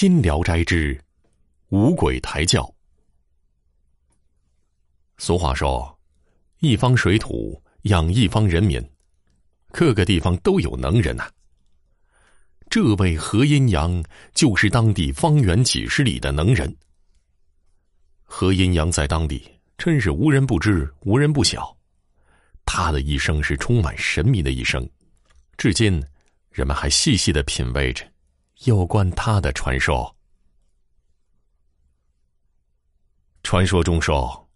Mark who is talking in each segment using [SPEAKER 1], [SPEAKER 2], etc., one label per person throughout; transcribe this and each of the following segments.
[SPEAKER 1] 新聊斋之五鬼抬轿。俗话说：“一方水土养一方人民，各个地方都有能人呐。”这位何阴阳就是当地方圆几十里的能人。何阴阳在当地真是无人不知、无人不晓，他的一生是充满神秘的一生，至今人们还细细的品味着。有关他的传说。传说中说，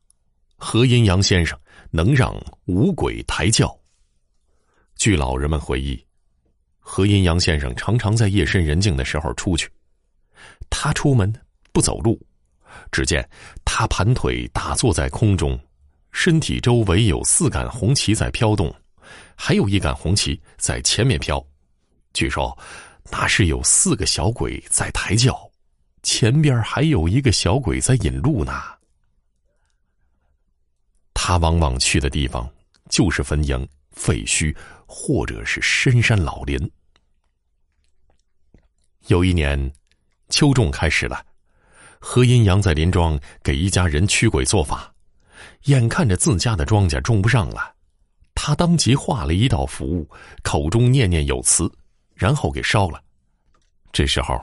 [SPEAKER 1] 何阴阳先生能让五鬼抬轿。据老人们回忆，何阴阳先生常常在夜深人静的时候出去。他出门不走路，只见他盘腿打坐在空中，身体周围有四杆红旗在飘动，还有一杆红旗在前面飘。据说。那是有四个小鬼在抬轿，前边还有一个小鬼在引路呢。他往往去的地方就是坟茔、废墟，或者是深山老林。有一年，秋种开始了，何阴阳在林庄给一家人驱鬼做法，眼看着自家的庄稼种不上了，他当即画了一道符，口中念念有词。然后给烧了。这时候，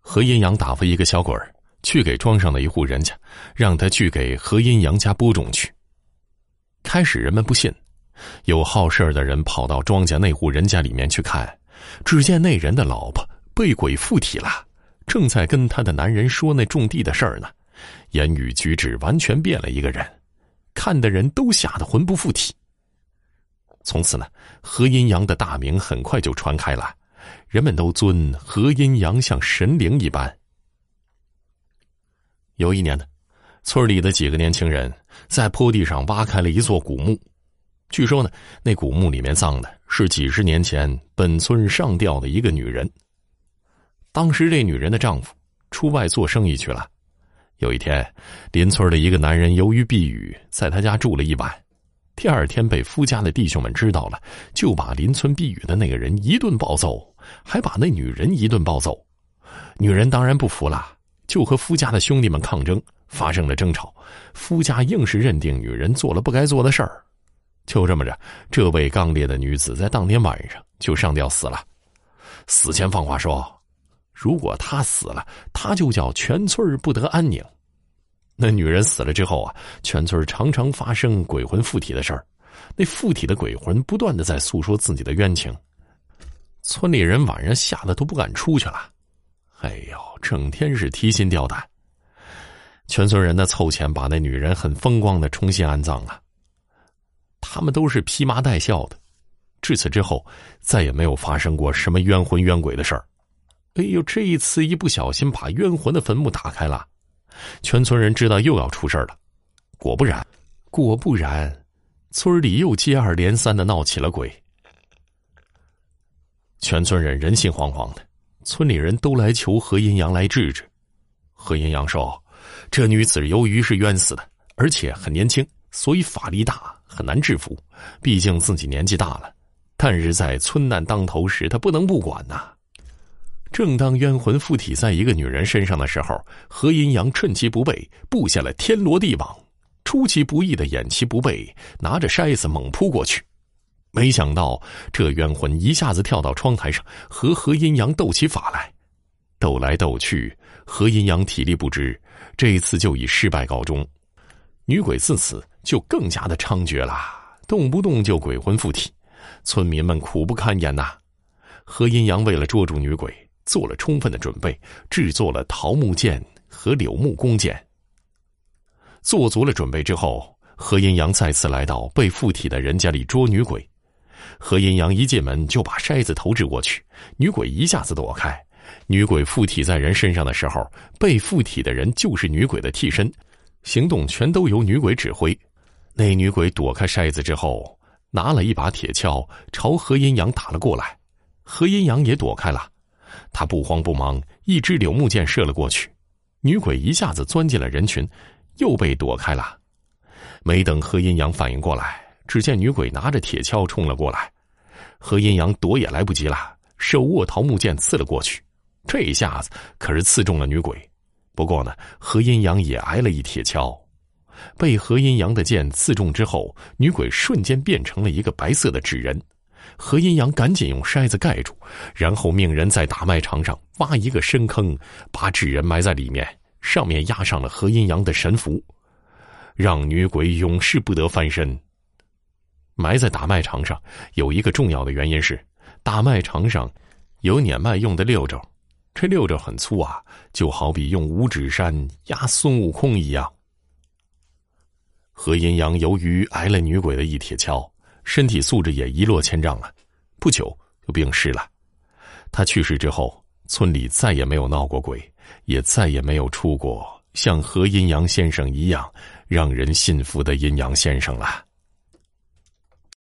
[SPEAKER 1] 何阴阳打发一个小鬼儿去给庄上的一户人家，让他去给何阴阳家播种去。开始人们不信，有好事的人跑到庄稼那户人家里面去看，只见那人的老婆被鬼附体了，正在跟他的男人说那种地的事儿呢，言语举止完全变了一个人，看的人都吓得魂不附体。从此呢，何阴阳的大名很快就传开了，人们都尊何阴阳像神灵一般。有一年呢，村里的几个年轻人在坡地上挖开了一座古墓，据说呢，那古墓里面葬的是几十年前本村上吊的一个女人。当时这女人的丈夫出外做生意去了，有一天，邻村的一个男人由于避雨，在他家住了一晚。第二天被夫家的弟兄们知道了，就把邻村避雨的那个人一顿暴揍，还把那女人一顿暴揍。女人当然不服了，就和夫家的兄弟们抗争，发生了争吵。夫家硬是认定女人做了不该做的事儿。就这么着，这位刚烈的女子在当天晚上就上吊死了。死前放话说，如果她死了，她就叫全村不得安宁。那女人死了之后啊，全村常常发生鬼魂附体的事儿。那附体的鬼魂不断的在诉说自己的冤情，村里人晚上吓得都不敢出去了。哎呦，整天是提心吊胆。全村人呢凑钱把那女人很风光的重新安葬了。他们都是披麻戴孝的。至此之后，再也没有发生过什么冤魂冤鬼的事儿。哎呦，这一次一不小心把冤魂的坟墓打开了。全村人知道又要出事了，果不然，果不然，村里又接二连三的闹起了鬼。全村人人心惶惶的，村里人都来求何阴阳来治治。何阴阳说：“这女子由于是冤死的，而且很年轻，所以法力大，很难制服。毕竟自己年纪大了，但是在村难当头时，他不能不管呐。”正当冤魂附体在一个女人身上的时候，何阴阳趁其不备，布下了天罗地网，出其不意的掩其不备，拿着筛子猛扑过去。没想到这冤魂一下子跳到窗台上，和何阴阳斗起法来。斗来斗去，何阴阳体力不支，这一次就以失败告终。女鬼自此就更加的猖獗了，动不动就鬼魂附体，村民们苦不堪言呐。何阴阳为了捉住女鬼。做了充分的准备，制作了桃木剑和柳木弓箭。做足了准备之后，何阴阳再次来到被附体的人家里捉女鬼。何阴阳一进门就把筛子投掷过去，女鬼一下子躲开。女鬼附体在人身上的时候，被附体的人就是女鬼的替身，行动全都由女鬼指挥。那女鬼躲开筛子之后，拿了一把铁锹朝何阴阳打了过来，何阴阳也躲开了。他不慌不忙，一支柳木箭射了过去，女鬼一下子钻进了人群，又被躲开了。没等何阴阳反应过来，只见女鬼拿着铁锹冲了过来，何阴阳躲也来不及了，手握桃木剑刺了过去，这一下子可是刺中了女鬼。不过呢，何阴阳也挨了一铁锹。被何阴阳的剑刺中之后，女鬼瞬间变成了一个白色的纸人。何阴阳赶紧用筛子盖住，然后命人在大麦场上挖一个深坑，把纸人埋在里面，上面压上了何阴阳的神符，让女鬼永世不得翻身。埋在大麦场上有一个重要的原因是，大麦场上有碾麦用的六轴，这六轴很粗啊，就好比用五指山压孙悟空一样。何阴阳由于挨了女鬼的一铁锹，身体素质也一落千丈了，不久就病逝了。他去世之后，村里再也没有闹过鬼，也再也没有出过像何阴阳先生一样让人信服的阴阳先生了。